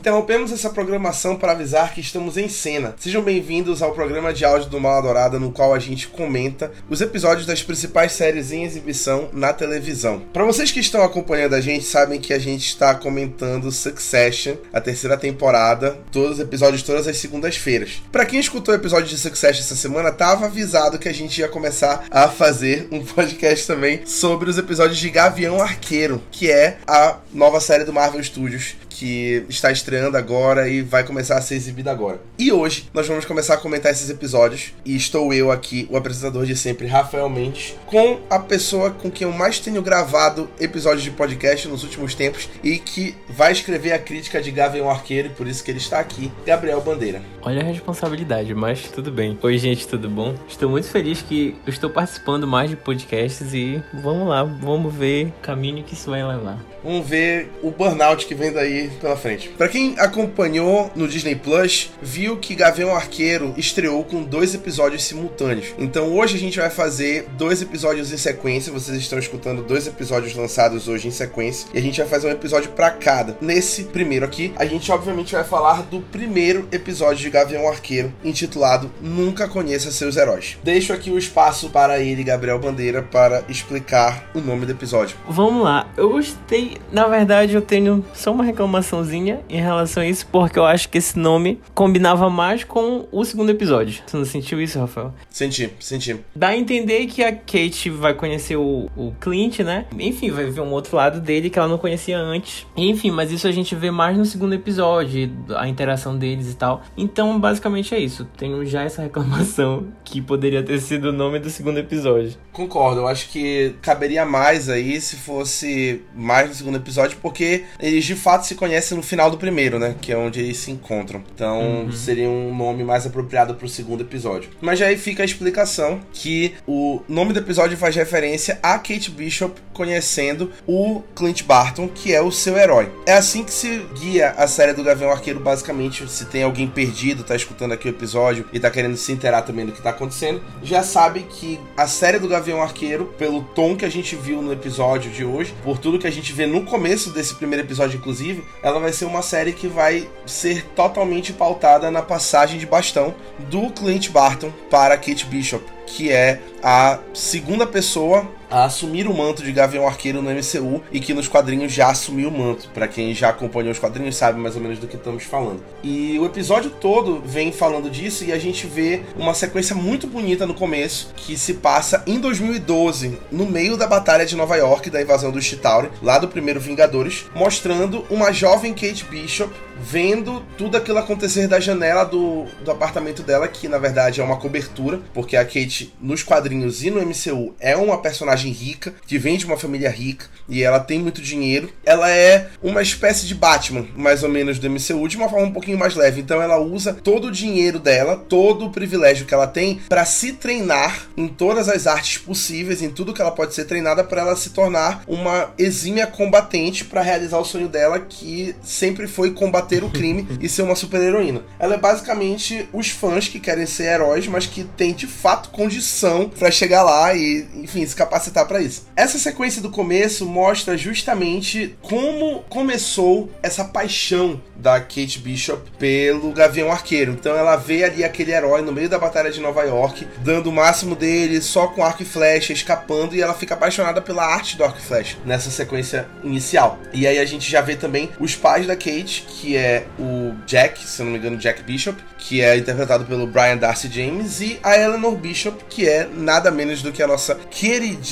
Interrompemos essa programação para avisar que estamos em cena. Sejam bem-vindos ao programa de áudio do Mal Adorada, no qual a gente comenta os episódios das principais séries em exibição na televisão. Para vocês que estão acompanhando a gente, sabem que a gente está comentando Succession, a terceira temporada, todos os episódios todas as segundas-feiras. Para quem escutou o episódio de Succession essa semana, tava avisado que a gente ia começar a fazer um podcast também sobre os episódios de Gavião Arqueiro, que é a nova série do Marvel Studios que está estreando agora e vai começar a ser exibida agora. E hoje nós vamos começar a comentar esses episódios e estou eu aqui, o apresentador de sempre, Rafael Mendes, com a pessoa com quem eu mais tenho gravado episódios de podcast nos últimos tempos e que vai escrever a crítica de Gavião Arqueiro e por isso que ele está aqui, Gabriel Bandeira. Olha a responsabilidade, mas tudo bem. Oi, gente, tudo bom? Estou muito feliz que eu estou participando mais de podcasts e vamos lá, vamos ver o caminho que isso vai levar. Vamos ver o burnout que vem daí pela frente. Para quem acompanhou no Disney Plus, viu que Gavião Arqueiro estreou com dois episódios simultâneos. Então hoje a gente vai fazer dois episódios em sequência. Vocês estão escutando dois episódios lançados hoje em sequência e a gente vai fazer um episódio para cada. Nesse primeiro aqui, a gente obviamente vai falar do primeiro episódio de Gavião Arqueiro, intitulado Nunca Conheça Seus Heróis. Deixo aqui o espaço para ele, Gabriel Bandeira, para explicar o nome do episódio. Vamos lá. Eu gostei. Na verdade, eu tenho só uma reclamaçãozinha em relação a isso, porque eu acho que esse nome combinava mais com o segundo episódio. Você não sentiu isso, Rafael? Senti, senti. Dá a entender que a Kate vai conhecer o, o Clint, né? Enfim, vai ver um outro lado dele que ela não conhecia antes. Enfim, mas isso a gente vê mais no segundo episódio, a interação deles e tal. Então, basicamente é isso. Tenho já essa reclamação que poderia ter sido o nome do segundo episódio. Concordo, eu acho que caberia mais aí se fosse mais no segundo episódio, porque eles de fato se conhecem no final do primeiro, né? Que é onde eles se encontram. Então uhum. seria um nome mais apropriado pro segundo episódio. Mas já aí fica a explicação que o nome do episódio faz referência a Kate Bishop conhecendo o Clint Barton, que é o seu herói. É assim que se guia a série do Gavião Arqueiro, basicamente. Se tem alguém perdido, tá escutando aqui o episódio e tá querendo se inteirar também do que tá acontecendo, já sabe que a série do Gavião Arqueiro, pelo tom que a gente viu no episódio de hoje, por tudo que a gente vê no começo desse primeiro episódio, inclusive, ela vai ser uma série que vai ser totalmente pautada na passagem de bastão do Clint Barton para Kate Bishop, que é a segunda pessoa a assumir o manto de Gavião Arqueiro no MCU e que nos quadrinhos já assumiu o manto. Para quem já acompanhou os quadrinhos sabe mais ou menos do que estamos falando. E o episódio todo vem falando disso e a gente vê uma sequência muito bonita no começo que se passa em 2012, no meio da batalha de Nova York da invasão do Chitauri, lá do primeiro Vingadores, mostrando uma jovem Kate Bishop vendo tudo aquilo acontecer da janela do, do apartamento dela, que na verdade é uma cobertura, porque a Kate nos quadrinhos e no MCU é uma personagem rica, que vem de uma família rica e ela tem muito dinheiro. Ela é uma espécie de Batman, mais ou menos do MCU, de uma forma um pouquinho mais leve. Então ela usa todo o dinheiro dela, todo o privilégio que ela tem para se treinar em todas as artes possíveis, em tudo que ela pode ser treinada para ela se tornar uma exímia combatente para realizar o sonho dela que sempre foi combater o crime e ser uma super-heroína. Ela é basicamente os fãs que querem ser heróis, mas que têm de fato condição para chegar lá e, enfim, se capacitar para isso. Essa sequência do começo mostra justamente como começou essa paixão da Kate Bishop pelo Gavião Arqueiro. Então ela vê ali aquele herói no meio da batalha de Nova York, dando o máximo dele, só com arco e flecha, escapando, e ela fica apaixonada pela arte do arco e flecha nessa sequência inicial. E aí a gente já vê também os pais da Kate, que é o Jack, se não me engano, Jack Bishop, que é interpretado pelo Brian Darcy James, e a Eleanor Bishop, que é nada menos do que a nossa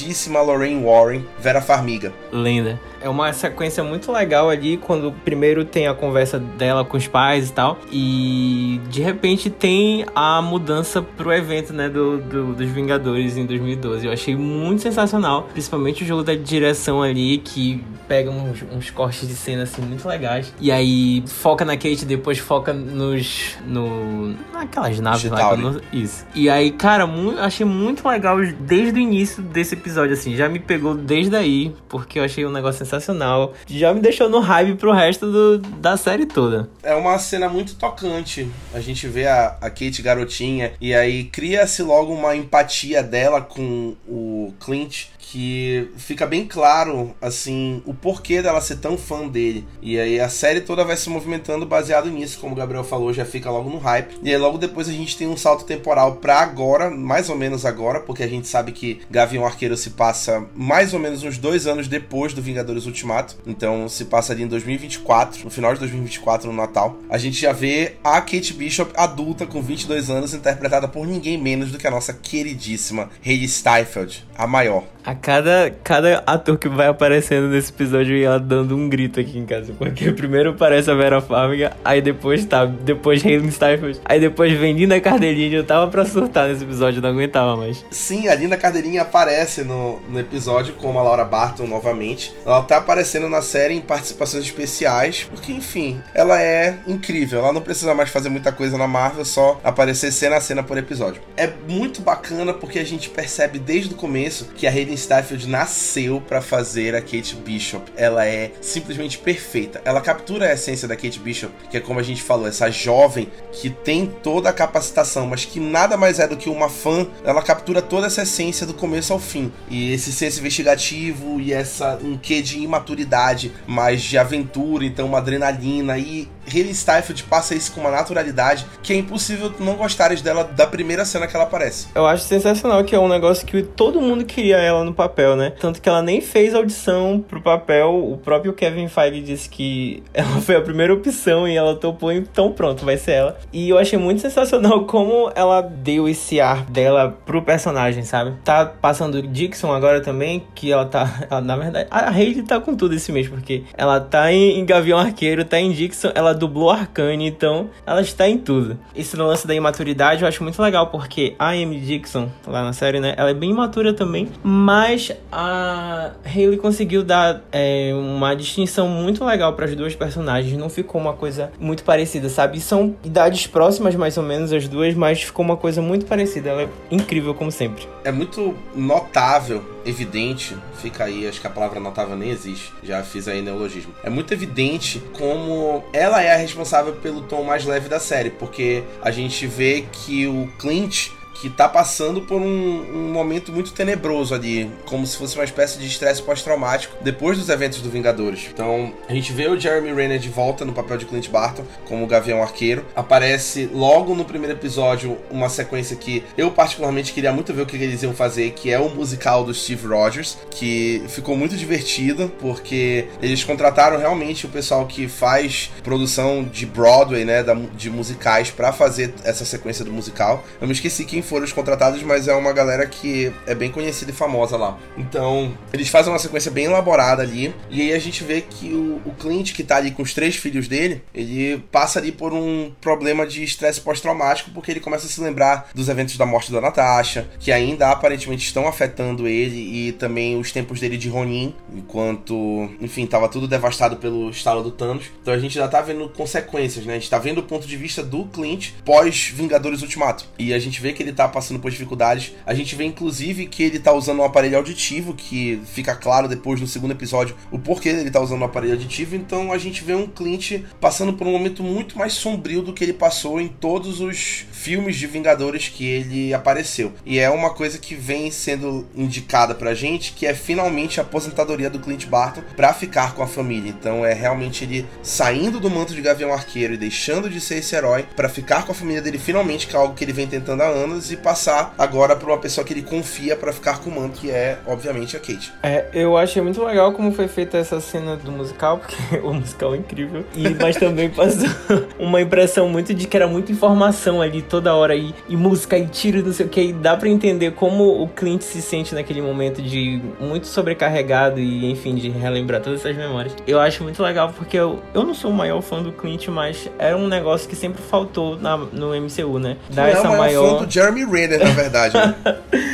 queridíssima Lorraine Warren, Vera Farmiga. Linda. É uma sequência muito legal ali quando primeiro tem a conversa dela com os pais e tal, e de repente tem a mudança pro evento, né, do, do dos Vingadores em 2012. Eu achei muito sensacional, principalmente o jogo da direção ali que pega uns, uns cortes de cena assim muito legais. E aí foca na Kate, depois foca nos no naquelas naves lá, não, isso. E aí, cara, muito, achei muito legal desde o início desse episódio assim, já me pegou desde aí, porque eu achei um negócio sensacional. Já me deixou no hype pro resto do, da série toda. É uma cena muito tocante. A gente vê a, a Kate garotinha e aí cria-se logo uma empatia dela com o Clint que fica bem claro, assim, o porquê dela ser tão fã dele. E aí a série toda vai se movimentando baseado nisso, como o Gabriel falou, já fica logo no hype. E aí logo depois a gente tem um salto temporal para agora, mais ou menos agora, porque a gente sabe que Gavião Arqueiro se passa mais ou menos uns dois anos depois do Vingadores Ultimato. Então se passa ali em 2024, no final de 2024, no Natal. A gente já vê a Kate Bishop adulta com 22 anos, interpretada por ninguém menos do que a nossa queridíssima Hayley Steinfeld, a maior. A cada, cada ator que vai aparecendo nesse episódio e ela dando um grito aqui em casa. Porque primeiro aparece a Vera Farmiga, aí depois tá, depois Hayley Steinfeld, aí depois vem Linda Cardelinha. Eu tava pra surtar nesse episódio, não aguentava mais. Sim, a Linda Cardelinha aparece no, no episódio como a Laura Barton novamente. Ela tá aparecendo na série em participações especiais, porque enfim, ela é incrível. Ela não precisa mais fazer muita coisa na Marvel, só aparecer cena a cena por episódio. É muito bacana porque a gente percebe desde o começo que a Hayley Steinfeld nasceu para fazer a Kate Bishop. Ela é simplesmente perfeita. Ela captura a essência da Kate Bishop, que é como a gente falou, essa jovem que tem toda a capacitação, mas que nada mais é do que uma fã. Ela captura toda essa essência do começo ao fim. E esse senso investigativo e essa um quê de imaturidade, mas de aventura, então uma adrenalina e Hayley Steinfeld passa isso com uma naturalidade que é impossível não gostares dela da primeira cena que ela aparece. Eu acho sensacional que é um negócio que todo mundo queria ela no papel, né? Tanto que ela nem fez audição pro papel. O próprio Kevin Feige disse que ela foi a primeira opção e ela topou, então pronto, vai ser ela. E eu achei muito sensacional como ela deu esse ar dela pro personagem, sabe? Tá passando Dixon agora também, que ela tá. Ela, na verdade, a Hayley tá com tudo esse mês, porque ela tá em, em Gavião Arqueiro, tá em Dixon, ela dublou Arcane, então ela está em tudo. Esse lance da imaturidade eu acho muito legal, porque a Amy Dixon, lá na série, né, ela é bem imatura também, mas a Hayley conseguiu dar é, uma distinção muito legal para as duas personagens, não ficou uma coisa muito parecida, sabe? São idades próximas mais ou menos as duas, mas ficou uma coisa muito parecida, ela é incrível como sempre. É muito notável, evidente, fica aí, acho que a palavra notável nem existe, já fiz aí neologismo. É muito evidente como ela é a responsável pelo tom mais leve da série, porque a gente vê que o Clint que tá passando por um, um, momento muito tenebroso ali, como se fosse uma espécie de estresse pós-traumático depois dos eventos do Vingadores. Então, a gente vê o Jeremy Renner de volta no papel de Clint Barton como o Gavião Arqueiro. Aparece logo no primeiro episódio uma sequência que eu particularmente queria muito ver o que eles iam fazer, que é o musical do Steve Rogers, que ficou muito divertido porque eles contrataram realmente o pessoal que faz produção de Broadway, né, de musicais para fazer essa sequência do musical. Eu me esqueci quem foram os contratados, mas é uma galera que é bem conhecida e famosa lá. Então, eles fazem uma sequência bem elaborada ali, e aí a gente vê que o, o Clint, que tá ali com os três filhos dele, ele passa ali por um problema de estresse pós-traumático, porque ele começa a se lembrar dos eventos da morte da Natasha, que ainda aparentemente estão afetando ele, e também os tempos dele de Ronin, enquanto, enfim, tava tudo devastado pelo estalo do Thanos. Então a gente já tá vendo consequências, né? A gente tá vendo o ponto de vista do Clint pós-Vingadores Ultimato. E a gente vê que ele tá passando por dificuldades. A gente vê inclusive que ele tá usando um aparelho auditivo, que fica claro depois no segundo episódio o porquê ele tá usando um aparelho auditivo. Então a gente vê um Clint passando por um momento muito mais sombrio do que ele passou em todos os filmes de Vingadores que ele apareceu. E é uma coisa que vem sendo indicada pra gente, que é finalmente a aposentadoria do Clint Barton para ficar com a família. Então é realmente ele saindo do manto de Gavião Arqueiro e deixando de ser esse herói para ficar com a família dele finalmente, que é algo que ele vem tentando há anos e passar agora para uma pessoa que ele confia para ficar com o manto, que é, obviamente, a Kate. É, eu achei muito legal como foi feita essa cena do musical, porque o musical é incrível. E, mas também passou uma impressão muito de que era muita informação ali toda hora e, e música e tiro, não sei o que. E dá para entender como o Clint se sente naquele momento de muito sobrecarregado e, enfim, de relembrar todas essas memórias. Eu acho muito legal porque eu, eu não sou o maior fã do Clint, mas era um negócio que sempre faltou na, no MCU, né? Dar essa é maior, maior... fã do Jeremy Renner, na verdade. Né?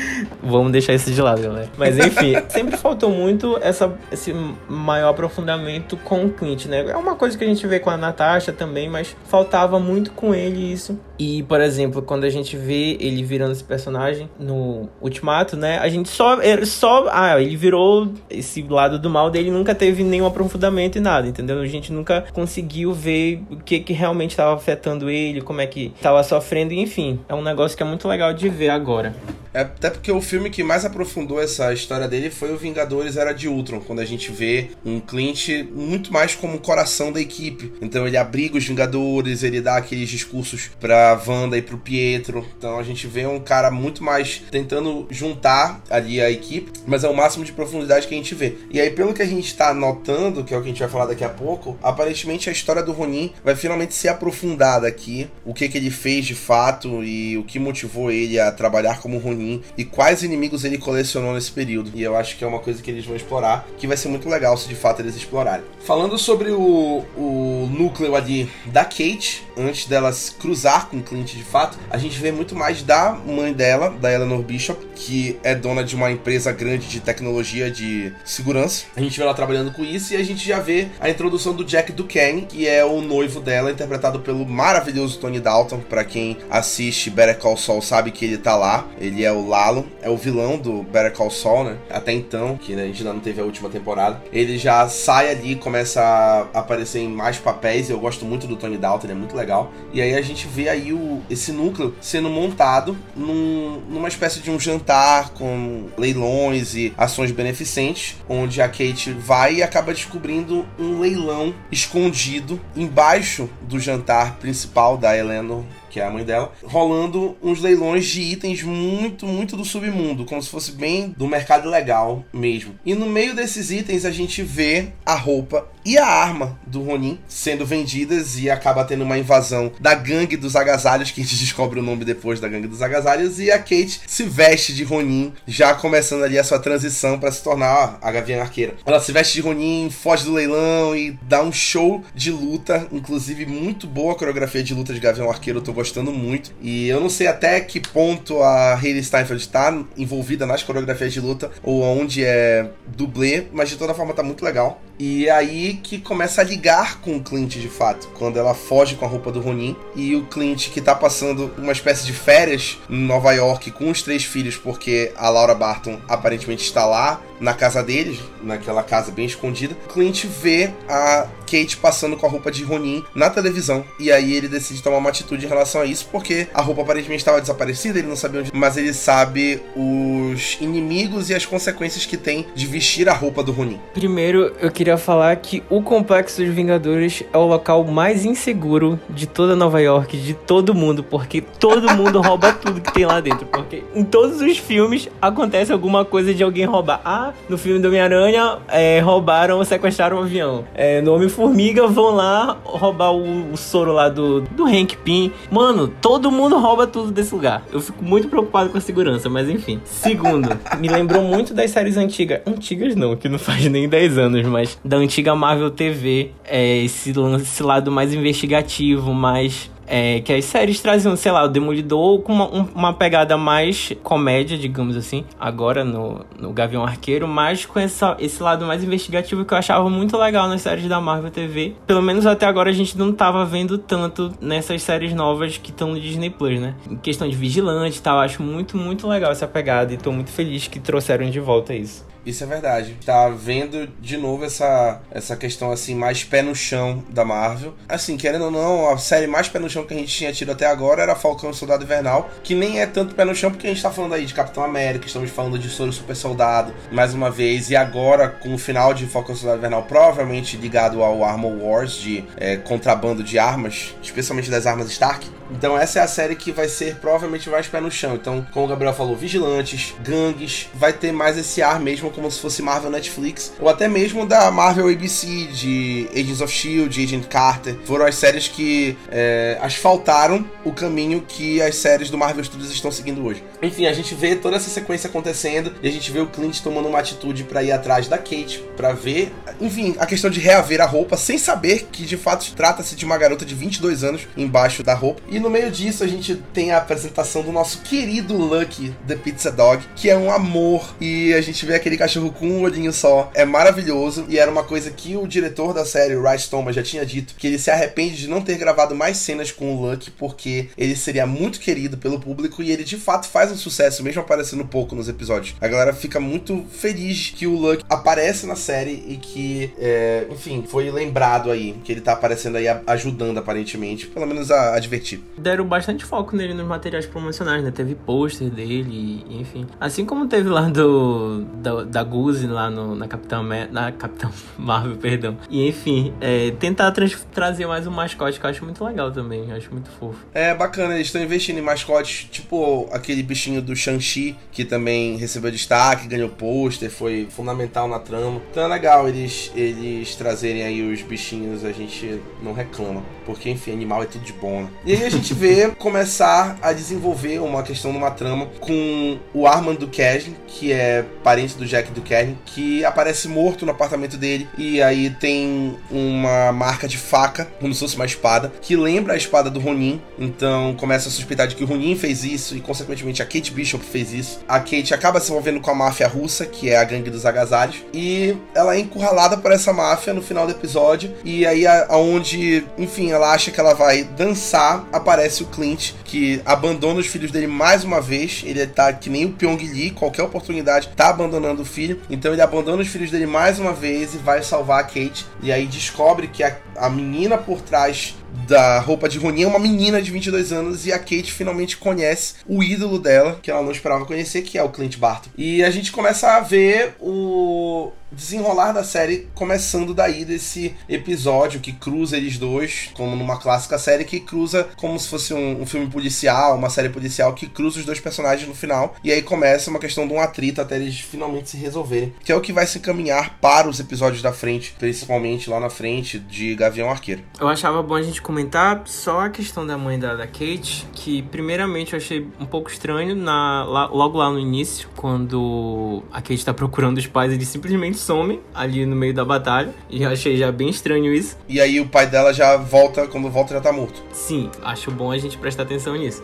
Vamos deixar isso de lado, galera. Mas enfim, sempre faltou muito essa, esse maior aprofundamento com o Clint, né? É uma coisa que a gente vê com a Natasha também, mas faltava muito com ele isso. E, por exemplo, quando a gente vê ele virando esse personagem no Ultimato, né? A gente só. só ah, ele virou esse lado do mal dele, nunca teve nenhum aprofundamento e nada, entendeu? A gente nunca conseguiu ver o que, que realmente estava afetando ele, como é que estava sofrendo, enfim. É um negócio que é muito legal de ver agora. É até porque o filme que mais aprofundou essa história dele foi o Vingadores Era de Ultron, quando a gente vê um Clint muito mais como o coração da equipe. Então ele abriga os Vingadores, ele dá aqueles discursos pra Wanda e pro Pietro. Então a gente vê um cara muito mais tentando juntar ali a equipe, mas é o máximo de profundidade que a gente vê. E aí, pelo que a gente tá notando, que é o que a gente vai falar daqui a pouco, aparentemente a história do Ronin vai finalmente ser aprofundada aqui. O que que ele fez de fato e o que motivou ele a trabalhar como Ronin e quais inimigos ele colecionou nesse período. E eu acho que é uma coisa que eles vão explorar, que vai ser muito legal se de fato eles explorarem. Falando sobre o, o núcleo ali da Kate, antes delas cruzar com Clint de fato, a gente vê muito mais da mãe dela, da Eleanor Bishop, que é dona de uma empresa grande de tecnologia de segurança. A gente vê ela trabalhando com isso e a gente já vê a introdução do Jack Duquesne, que é o noivo dela, interpretado pelo maravilhoso Tony Dalton. Para quem assiste Better Call Saul sabe que ele tá lá. Ele é o Lalo, é o vilão do Better Call Saul, né? Até então, que né, a gente ainda não teve a última temporada. Ele já sai ali, começa a aparecer em mais papéis. Eu gosto muito do Tony Dalton, ele é muito legal. E aí a gente vê aí o, esse núcleo sendo montado num, numa espécie de um jantar com leilões e ações beneficentes, onde a Kate vai e acaba descobrindo um leilão escondido embaixo do jantar principal da Eleanor que é a mãe dela, rolando uns leilões de itens muito, muito do submundo, como se fosse bem do mercado legal mesmo. E no meio desses itens a gente vê a roupa e a arma do Ronin sendo vendidas e acaba tendo uma invasão da gangue dos agasalhos, que a gente descobre o nome depois da gangue dos agasalhos, e a Kate se veste de Ronin, já começando ali a sua transição para se tornar a Gavião Arqueira. Ela se veste de Ronin, foge do leilão e dá um show de luta, inclusive muito boa a coreografia de luta de Gavião Arqueiro, eu tô gostando muito. E eu não sei até que ponto a Hayley Steinfeld está envolvida nas coreografias de luta ou onde é dublê, mas de toda forma tá muito legal. E é aí que começa a ligar com o Clint de fato, quando ela foge com a roupa do Ronin e o Clint que tá passando uma espécie de férias em Nova York com os três filhos, porque a Laura Barton aparentemente está lá na casa deles, naquela casa bem escondida. Clint vê a Kate passando com a roupa de Ronin na televisão e aí ele decide tomar uma atitude em relação a isso, porque a roupa aparentemente estava desaparecida, ele não sabia onde, mas ele sabe os inimigos e as consequências que tem de vestir a roupa do Ronin. Primeiro, eu queria falar que o Complexo dos Vingadores é o local mais inseguro de toda Nova York, de todo mundo, porque todo mundo rouba tudo que tem lá dentro. Porque em todos os filmes acontece alguma coisa de alguém roubar. Ah, no filme do Homem-Aranha, é, roubaram ou sequestraram um avião. É, no Homem-Formiga, vão lá roubar o, o, soro lá do, do Hank Pym. Mano, todo mundo rouba tudo desse lugar. Eu fico muito preocupado com a segurança, mas enfim. Segundo, me lembrou muito das séries antigas. Antigas não, que não faz nem 10 anos, mas da antiga Marvel TV. É, esse, esse lado mais investigativo, mais é, que as séries traziam, sei lá, o Demolidor com uma, uma, pegada mais comédia, digamos assim, agora no, no Gavião Arqueiro, mas com essa, esse lado mais investigativo que eu achava muito legal nas séries da Marvel TV. Pelo menos até agora a gente não tava vendo tanto nessas séries novas que estão no Disney Plus, né? Em questão de vigilante e tal, acho muito, muito legal essa pegada e tô muito feliz que trouxeram de volta isso. Isso é verdade. Tá vendo de novo essa, essa questão assim, mais pé no chão da Marvel. Assim, querendo ou não, a série mais pé no chão que a gente tinha tido até agora era Falcão e Soldado Invernal, que nem é tanto pé no chão porque a gente tá falando aí de Capitão América, estamos falando de Soro Super Soldado, mais uma vez, e agora com o final de Falcão e Soldado Invernal, provavelmente ligado ao Armor Wars, de é, contrabando de armas, especialmente das armas Stark. Então essa é a série que vai ser provavelmente mais pé no chão. Então, como o Gabriel falou, vigilantes, gangues, vai ter mais esse ar mesmo como se fosse Marvel Netflix, ou até mesmo da Marvel ABC, de Agents of Shield, Agent Carter. Foram as séries que é, asfaltaram o caminho que as séries do Marvel Studios estão seguindo hoje. Enfim, a gente vê toda essa sequência acontecendo e a gente vê o Clint tomando uma atitude para ir atrás da Kate, para ver, enfim, a questão de reaver a roupa sem saber que de fato trata-se de uma garota de 22 anos embaixo da roupa. E no meio disso a gente tem a apresentação do nosso querido Lucky, The Pizza Dog, que é um amor e a gente vê aquele cachorro com um olhinho só. É maravilhoso e era uma coisa que o diretor da série, Rice Thomas, já tinha dito que ele se arrepende de não ter gravado mais cenas com o Lucky porque ele seria muito querido pelo público e ele de fato faz um sucesso, mesmo aparecendo pouco nos episódios. A galera fica muito feliz que o Lucky aparece na série e que, é, enfim, foi lembrado aí, que ele tá aparecendo aí ajudando aparentemente, pelo menos a, a divertir. Deram bastante foco nele nos materiais promocionais, né? Teve pôster dele, enfim. Assim como teve lá do da, da Guzi lá no, na Capitão na Capitão Marvel, perdão. E enfim, é, tentar trazer mais um mascote que eu acho muito legal também, acho muito fofo. É bacana, eles estão investindo em mascotes, tipo aquele bichinho do Shang-Chi, que também recebeu destaque, ganhou pôster, foi fundamental na trama. Então é legal eles, eles trazerem aí os bichinhos, a gente não reclama, porque enfim, animal é tudo de bom. Né? E aí a gente vê começar a desenvolver uma questão numa trama com o Armand do Duquesne, que é parente do Jack Duquesne, que aparece morto no apartamento dele e aí tem uma marca de faca, como se fosse uma espada, que lembra a espada do Ronin. Então começa a suspeitar de que o Ronin fez isso e consequentemente a Kate Bishop fez isso. A Kate acaba se envolvendo com a máfia russa, que é a gangue dos agasalhos, e ela é encurralada por essa máfia no final do episódio e aí aonde, enfim, ela acha que ela vai dançar, aparece o Clint que abandona os filhos dele mais uma vez. Ele tá que nem o Pyong Lee, qualquer oportunidade tá abandonando filho. Então ele abandona os filhos dele mais uma vez e vai salvar a Kate. E aí descobre que a, a menina por trás da roupa de Ronin é uma menina de 22 anos e a Kate finalmente conhece o ídolo dela, que ela não esperava conhecer, que é o Clint Barton. E a gente começa a ver o desenrolar da série começando daí desse episódio que cruza eles dois, como numa clássica série que cruza como se fosse um, um, filme policial, uma série policial que cruza os dois personagens no final. E aí começa uma questão de um atrito até eles finalmente se resolverem, que é o que vai se encaminhar para os episódios da frente, principalmente lá na frente de Gavião Arqueiro. Eu achava bom a gente comentar só a questão da mãe da, da Kate, que primeiramente eu achei um pouco estranho na, lá, logo lá no início, quando a Kate está procurando os pais, eles simplesmente somem ali no meio da batalha. E eu achei já bem estranho isso. E aí o pai dela já volta, quando volta já tá morto. Sim, acho bom a gente prestar atenção nisso.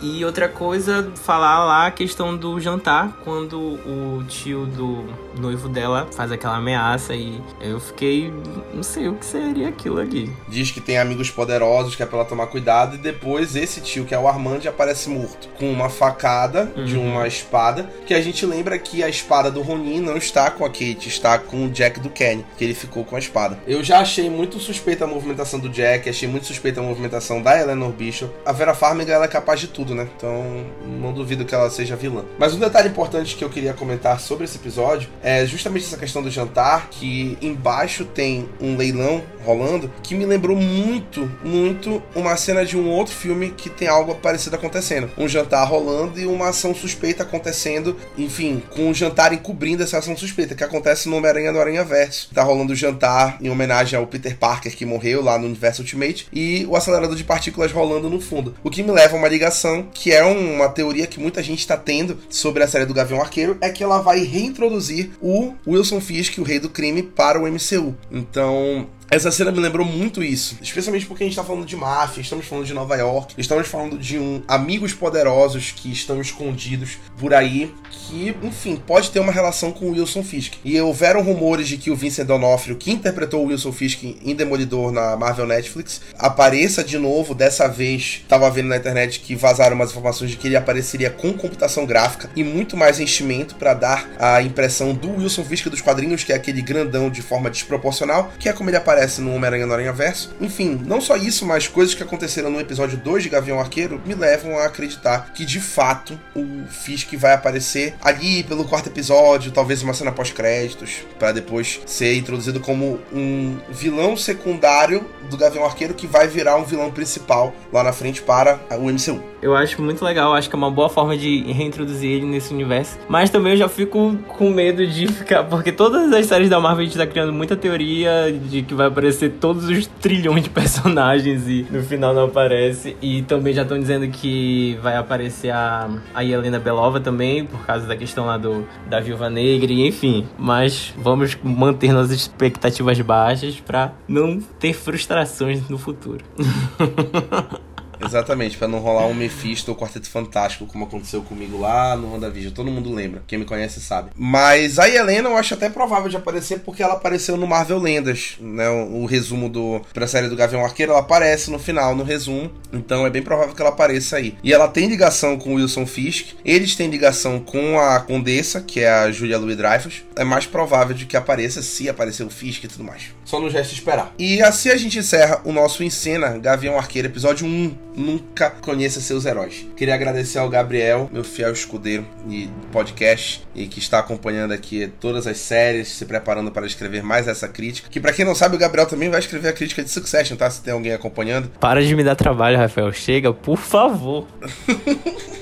E outra coisa, falar lá a questão do jantar, quando o tio do noivo dela faz aquela ameaça e eu fiquei, não sei o que seria aquilo ali. Diz que tem amigos poderosos que é pra ela tomar cuidado e depois esse tio, que é o Armand, aparece morto com uma facada uhum. de uma espada, que a gente lembra que a espada do Ronin não está com a Kate, está com o Jack do Kenny, que ele ficou com a espada. Eu já achei muito suspeita a movimentação do Jack, achei muito suspeita a movimentação da Eleanor Bishop. A Vera Farmiga ela é capaz de tudo, né? Então não duvido que ela seja vilã. Mas um detalhe importante que eu queria comentar sobre esse episódio é justamente essa questão do jantar, que embaixo tem um leilão rolando, que me lembrou muito, muito uma cena de um outro filme que tem algo parecido acontecendo. Um jantar rolando e uma ação suspeita acontecendo, enfim, com um jantar encobrindo essa ação suspeita, que acontece no Homem-Aranha do Aranha Verso. Tá rolando o um jantar em homenagem ao Peter Parker que morreu lá no universo Ultimate e o acelerador de partículas rolando no fundo. O que me leva a uma ligação, que é uma teoria que muita gente está tendo sobre a série do Gavião Arqueiro, é que ela vai reintroduzir o Wilson Fisk, o rei do crime, para o MCU. Então, essa cena me lembrou muito isso, especialmente porque a gente tá falando de máfia, estamos falando de Nova York, estamos falando de um amigos poderosos que estão escondidos por aí, que, enfim, pode ter uma relação com o Wilson Fisk. E houveram rumores de que o Vincent D'Onofrio, que interpretou o Wilson Fisk em Demolidor na Marvel Netflix, apareça de novo. Dessa vez, tava vendo na internet que vazaram umas informações de que ele apareceria com computação gráfica e muito mais enchimento para dar a impressão do Wilson Fisk dos quadrinhos, que é aquele grandão de forma desproporcional, que é como ele aparece aparece no Homem-Aranha no Aranha Verso. Enfim, não só isso, mas coisas que aconteceram no episódio 2 de Gavião Arqueiro me levam a acreditar que de fato o Fisk vai aparecer ali pelo quarto episódio, talvez uma cena pós-créditos, para depois ser introduzido como um vilão secundário do Gavião Arqueiro que vai virar um vilão principal lá na frente para o MCU. Eu acho muito legal, acho que é uma boa forma de reintroduzir ele nesse universo. Mas também eu já fico com medo de ficar. Porque todas as séries da Marvel a gente tá criando muita teoria de que vai aparecer todos os trilhões de personagens e no final não aparece. E também já estão dizendo que vai aparecer a, a Helena Belova também, por causa da questão lá do, da Viúva Negra, e enfim. Mas vamos manter nossas expectativas baixas para não ter frustrações no futuro. Exatamente, para não rolar um Mephisto ou Quarteto Fantástico, como aconteceu comigo lá no WandaVision. Todo mundo lembra, quem me conhece sabe. Mas a Helena eu acho até provável de aparecer porque ela apareceu no Marvel Lendas, né? O, o resumo do pra série do Gavião Arqueiro, ela aparece no final, no resumo. Então é bem provável que ela apareça aí. E ela tem ligação com o Wilson Fisk, eles têm ligação com a Condessa, que é a Julia Louis Dreyfus. É mais provável de que apareça se aparecer o Fisk e tudo mais. Só nos resta esperar. E assim a gente encerra o nosso Encena Gavião Arqueiro, episódio 1. Nunca conheça seus heróis. Queria agradecer ao Gabriel, meu fiel escudeiro e podcast, e que está acompanhando aqui todas as séries, se preparando para escrever mais essa crítica. Que para quem não sabe, o Gabriel também vai escrever a crítica de Succession, tá? Se tem alguém acompanhando. Para de me dar trabalho, Rafael. Chega, por favor.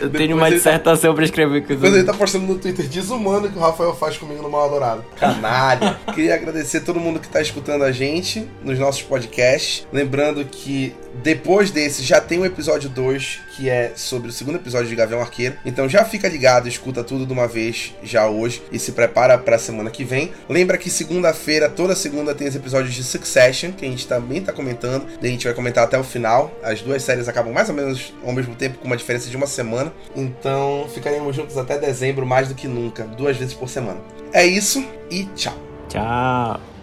Eu tenho uma dissertação pra escrever com Depois ele tá postando no Twitter desumano que o Rafael faz comigo no Mal Adorado. Canalha. Queria agradecer a todo mundo que tá escutando a gente nos nossos podcasts. Lembrando que depois desse já tem o episódio 2, que é sobre o segundo episódio de Gavião Arqueiro. Então já fica ligado, escuta tudo de uma vez já hoje e se prepara pra semana que vem. Lembra que segunda-feira, toda segunda, tem os episódios de Succession, que a gente também tá comentando. A gente vai comentar até o final. As duas séries acabam mais ou menos ao mesmo tempo, com uma diferença de uma semana. Então ficaremos juntos até dezembro, mais do que nunca, duas vezes por semana. É isso e tchau. Tchau.